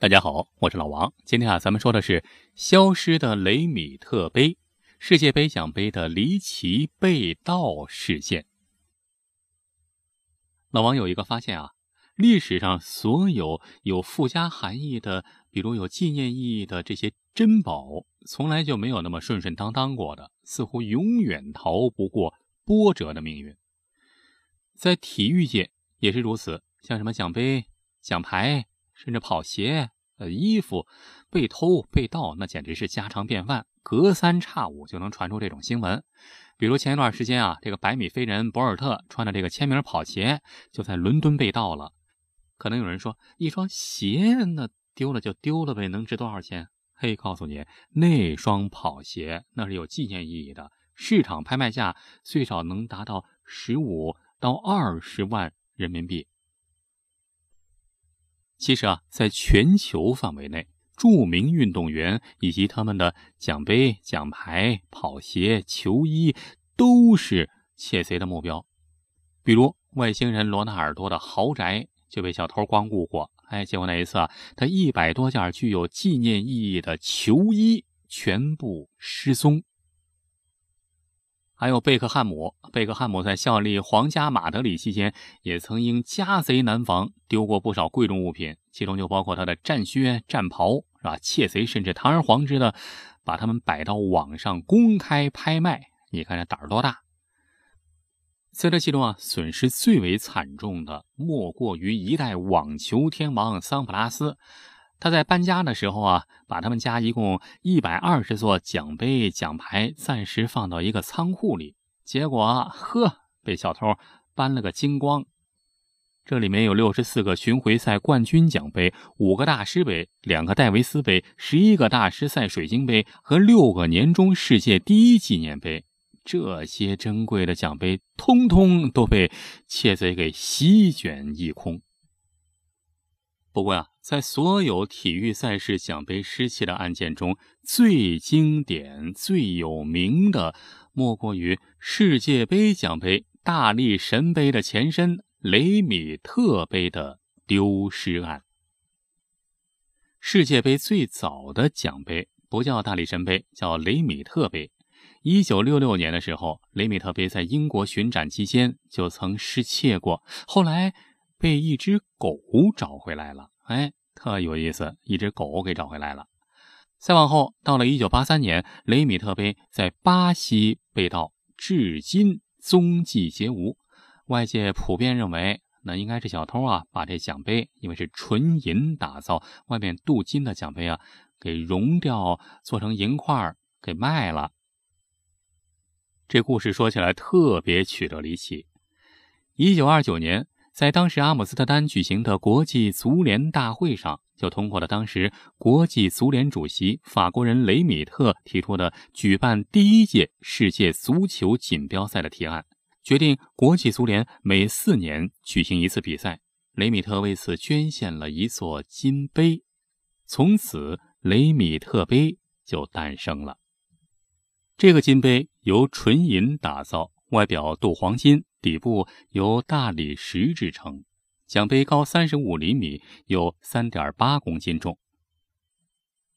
大家好，我是老王。今天啊，咱们说的是消失的雷米特杯——世界杯奖杯的离奇被盗事件。老王有一个发现啊，历史上所有有附加含义的，比如有纪念意义的这些珍宝，从来就没有那么顺顺当当过的，似乎永远逃不过波折的命运。在体育界也是如此，像什么奖杯、奖牌。甚至跑鞋、呃衣服被偷被盗，那简直是家常便饭，隔三差五就能传出这种新闻。比如前一段时间啊，这个百米飞人博尔特穿的这个签名跑鞋就在伦敦被盗了。可能有人说，一双鞋那丢了就丢了呗，能值多少钱？嘿，告诉你，那双跑鞋那是有纪念意义的，市场拍卖价最少能达到十五到二十万人民币。其实啊，在全球范围内，著名运动员以及他们的奖杯、奖牌、跑鞋、球衣都是窃贼的目标。比如，外星人罗纳尔多的豪宅就被小偷光顾过。哎，结果那一次啊，他一百多件具有纪念意义的球衣全部失踪。还有贝克汉姆，贝克汉姆在效力皇家马德里期间，也曾因家贼难防丢过不少贵重物品，其中就包括他的战靴、战袍，是吧？窃贼甚至堂而皇之的把他们摆到网上公开拍卖，你看这胆儿多大！在这其中啊，损失最为惨重的莫过于一代网球天王桑普拉斯。他在搬家的时候啊，把他们家一共一百二十座奖杯奖牌暂时放到一个仓库里，结果呵，被小偷搬了个精光。这里面有六十四个巡回赛冠军奖杯，五个大师杯，两个戴维斯杯，十一个大师赛水晶杯和六个年终世界第一纪念杯。这些珍贵的奖杯，通通都被窃贼给席卷一空。不过呀，在所有体育赛事奖杯失窃的案件中，最经典、最有名的，莫过于世界杯奖杯——大力神杯的前身雷米特杯的丢失案。世界杯最早的奖杯不叫大力神杯，叫雷米特杯。一九六六年的时候，雷米特杯在英国巡展期间就曾失窃过，后来。被一只狗找回来了，哎，特有意思，一只狗给找回来了。再往后，到了一九八三年，雷米特杯在巴西被盗，至今踪迹皆无。外界普遍认为，那应该是小偷啊，把这奖杯，因为是纯银打造，外面镀金的奖杯啊，给熔掉，做成银块给卖了。这故事说起来特别曲折离奇。一九二九年。在当时阿姆斯特丹举行的国际足联大会上，就通过了当时国际足联主席法国人雷米特提出的举办第一届世界足球锦标赛的提案，决定国际足联每四年举行一次比赛。雷米特为此捐献了一座金杯，从此雷米特杯就诞生了。这个金杯由纯银打造，外表镀黄金。底部由大理石制成，奖杯高三十五厘米，有三点八公斤重。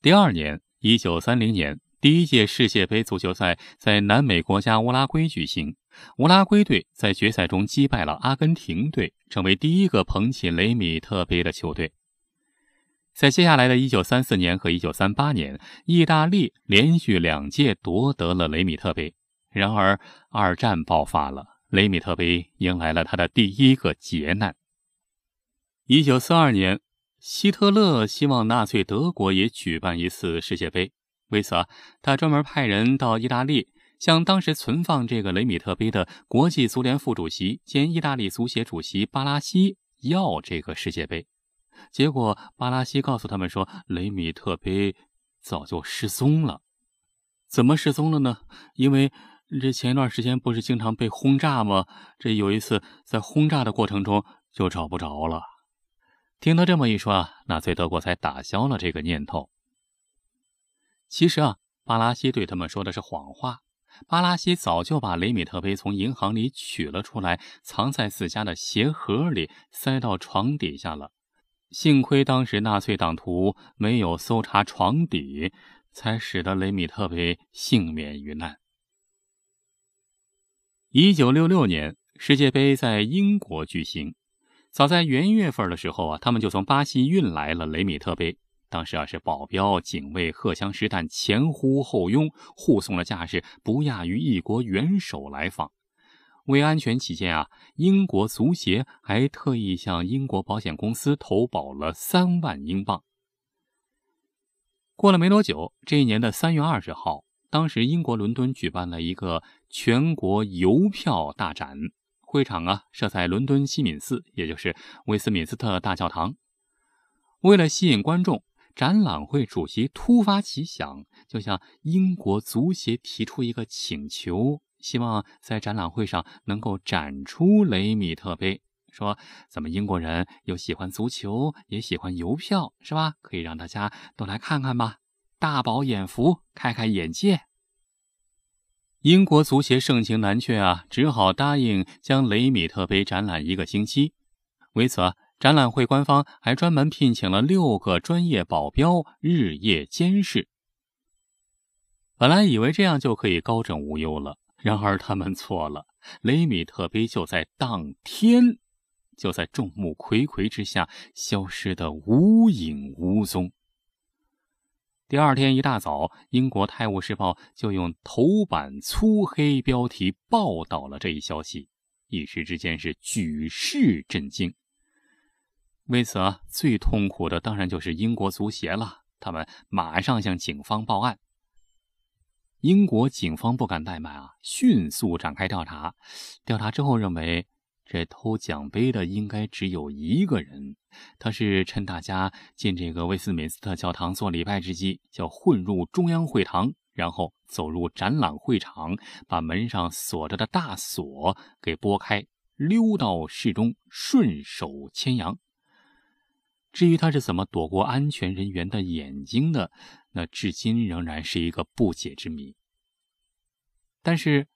第二年，一九三零年，第一届世界杯足球赛在南美国家乌拉圭举行，乌拉圭队在决赛中击败了阿根廷队，成为第一个捧起雷米特杯的球队。在接下来的一九三四年和一九三八年，意大利连续两届夺得了雷米特杯。然而，二战爆发了。雷米特杯迎来了他的第一个劫难。一九四二年，希特勒希望纳粹德国也举办一次世界杯，为此啊，他专门派人到意大利，向当时存放这个雷米特杯的国际足联副主席兼意大利足协主席巴拉西要这个世界杯。结果，巴拉西告诉他们说，雷米特杯早就失踪了。怎么失踪了呢？因为。这前一段时间不是经常被轰炸吗？这有一次在轰炸的过程中就找不着了。听他这么一说啊，纳粹德国才打消了这个念头。其实啊，巴拉西对他们说的是谎话。巴拉西早就把雷米特杯从银行里取了出来，藏在自家的鞋盒里，塞到床底下了。幸亏当时纳粹党徒没有搜查床底，才使得雷米特杯幸免于难。一九六六年世界杯在英国举行，早在元月份的时候啊，他们就从巴西运来了雷米特杯。当时啊，是保镖、警卫荷枪实弹，前呼后拥，护送的架势不亚于一国元首来访。为安全起见啊，英国足协还特意向英国保险公司投保了三万英镑。过了没多久，这一年的三月二十号，当时英国伦敦举办了一个全国邮票大展，会场啊设在伦敦西敏寺，也就是威斯敏斯特大教堂。为了吸引观众，展览会主席突发奇想，就向英国足协提出一个请求。希望在展览会上能够展出雷米特杯，说咱们英国人又喜欢足球，也喜欢邮票，是吧？可以让大家都来看看吧，大饱眼福，开开眼界。英国足协盛情难却啊，只好答应将雷米特杯展览一个星期。为此，展览会官方还专门聘请了六个专业保镖日夜监视。本来以为这样就可以高枕无忧了。然而他们错了，雷米特杯就在当天，就在众目睽睽之下消失得无影无踪。第二天一大早，英国《泰晤士报》就用头版粗黑标题报道了这一消息，一时之间是举世震惊。为此啊，最痛苦的当然就是英国足协了，他们马上向警方报案。英国警方不敢怠慢啊，迅速展开调查。调查之后认为，这偷奖杯的应该只有一个人，他是趁大家进这个威斯敏斯特教堂做礼拜之机，就混入中央会堂，然后走入展览会场，把门上锁着的大锁给拨开，溜到室中，顺手牵羊。至于他是怎么躲过安全人员的眼睛的，那至今仍然是一个不解之谜。但是，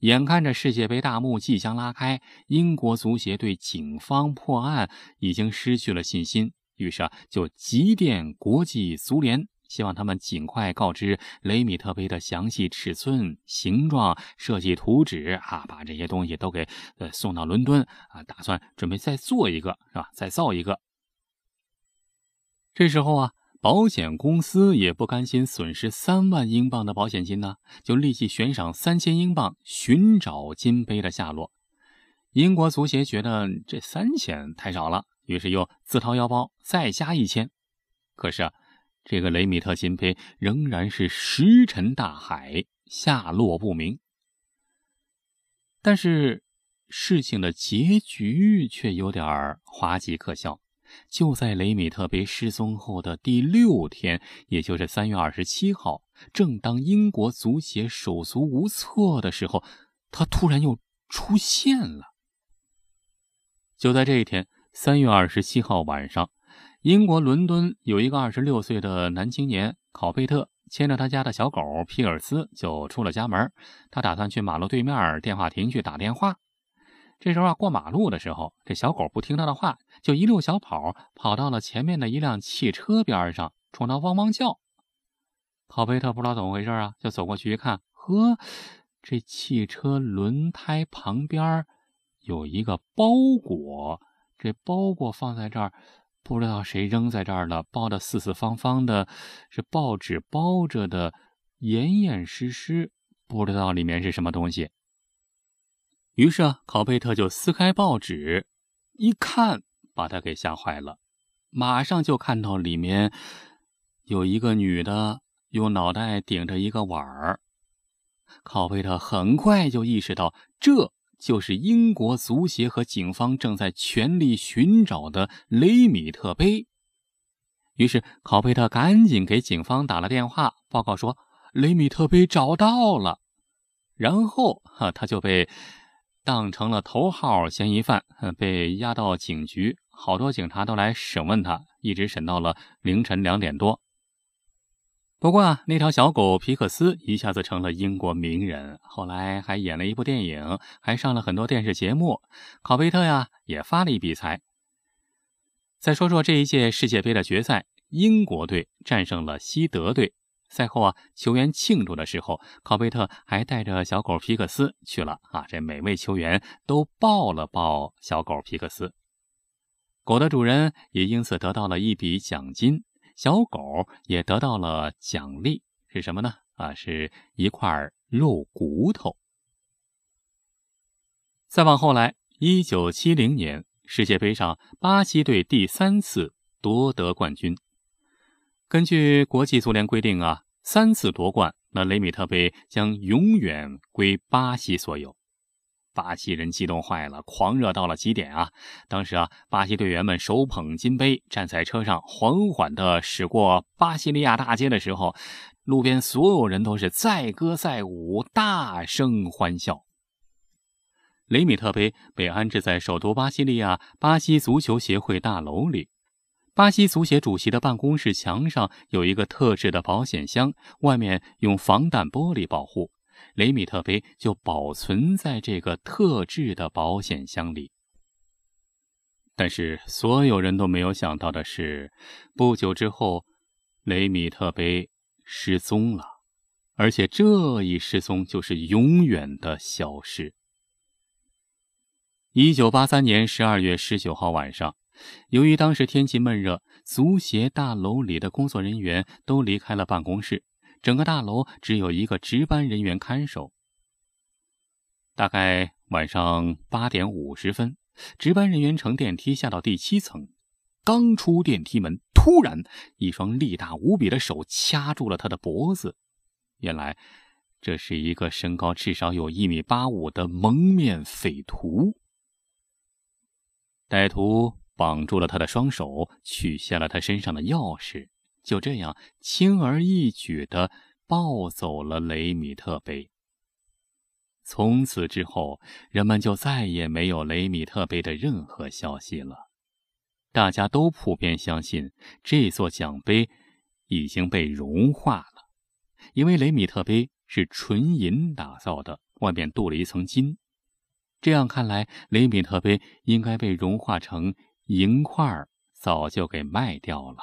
眼看着世界杯大幕即将拉开，英国足协对警方破案已经失去了信心，于是啊，就急电国际足联，希望他们尽快告知雷米特杯的详细尺寸、形状、设计图纸啊，把这些东西都给呃送到伦敦啊，打算准备再做一个，是吧？再造一个。这时候啊，保险公司也不甘心损失三万英镑的保险金呢，就立即悬赏三千英镑寻找金杯的下落。英国足协觉得这三千太少了，于是又自掏腰包再加一千。可是啊，这个雷米特金杯仍然是石沉大海，下落不明。但是事情的结局却有点滑稽可笑。就在雷米特杯失踪后的第六天，也就是三月二十七号，正当英国足协手足无措的时候，他突然又出现了。就在这一天，三月二十七号晚上，英国伦敦有一个二十六岁的男青年考贝特，牵着他家的小狗皮尔斯就出了家门，他打算去马路对面电话亭去打电话。这时候啊，过马路的时候，这小狗不听他的话，就一溜小跑跑到了前面的一辆汽车边上，冲他汪汪叫。考贝特不知道怎么回事啊，就走过去一看，呵，这汽车轮胎旁边有一个包裹，这包裹放在这儿，不知道谁扔在这儿了，包的四四方方的，是报纸包着的，严严实实，不知道里面是什么东西。于是啊，考贝特就撕开报纸，一看，把他给吓坏了。马上就看到里面有一个女的用脑袋顶着一个碗儿。考贝特很快就意识到，这就是英国足协和警方正在全力寻找的雷米特杯。于是，考贝特赶紧给警方打了电话，报告说雷米特杯找到了。然后，哈，他就被。当成了头号嫌疑犯，被押到警局，好多警察都来审问他，一直审到了凌晨两点多。不过啊，那条小狗皮克斯一下子成了英国名人，后来还演了一部电影，还上了很多电视节目。考贝特呀，也发了一笔财。再说说这一届世界杯的决赛，英国队战胜了西德队。赛后啊，球员庆祝的时候，考贝特还带着小狗皮克斯去了啊。这每位球员都抱了抱小狗皮克斯，狗的主人也因此得到了一笔奖金，小狗也得到了奖励，是什么呢？啊，是一块肉骨头。再往后来，一九七零年世界杯上，巴西队第三次夺得冠军。根据国际足联规定啊，三次夺冠，那雷米特杯将永远归巴西所有。巴西人激动坏了，狂热到了极点啊！当时啊，巴西队员们手捧金杯，站在车上缓缓地驶过巴西利亚大街的时候，路边所有人都是载歌载舞，大声欢笑。雷米特杯被安置在首都巴西利亚巴西足球协会大楼里。巴西足协主席的办公室墙上有一个特制的保险箱，外面用防弹玻璃保护。雷米特杯就保存在这个特制的保险箱里。但是所有人都没有想到的是，不久之后，雷米特杯失踪了，而且这一失踪就是永远的消失。一九八三年十二月十九号晚上。由于当时天气闷热，足协大楼里的工作人员都离开了办公室，整个大楼只有一个值班人员看守。大概晚上八点五十分，值班人员乘电梯下到第七层，刚出电梯门，突然一双力大无比的手掐住了他的脖子。原来，这是一个身高至少有一米八五的蒙面匪徒。歹徒。绑住了他的双手，取下了他身上的钥匙，就这样轻而易举的抱走了雷米特杯。从此之后，人们就再也没有雷米特杯的任何消息了。大家都普遍相信这座奖杯已经被融化了，因为雷米特杯是纯银打造的，外面镀了一层金。这样看来，雷米特杯应该被融化成。银块早就给卖掉了。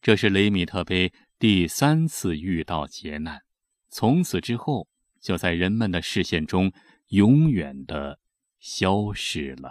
这是雷米特杯第三次遇到劫难，从此之后就在人们的视线中永远的消失了。